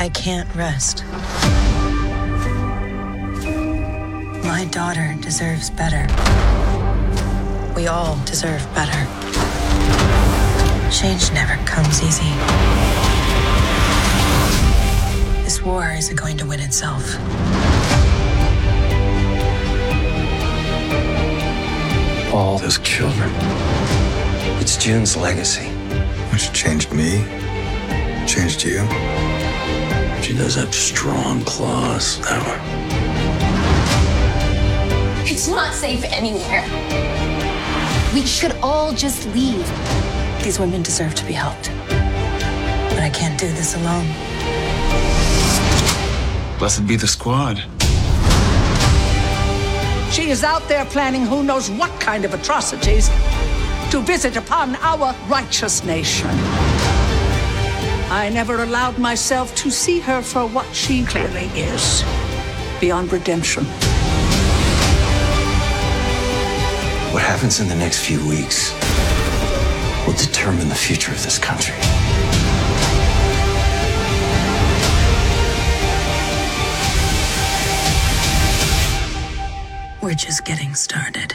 I can't rest. My daughter deserves better. We all deserve better. Change never comes easy. This war isn't going to win itself. All those children. It's June's legacy. Which changed me, changed you. She does have strong claws, that one. It's not safe anywhere. We should all just leave. These women deserve to be helped. But I can't do this alone. Blessed be the squad. She is out there planning who knows what kind of atrocities to visit upon our righteous nation. I never allowed myself to see her for what she clearly is beyond redemption. What happens in the next few weeks will determine the future of this country. We're just getting started.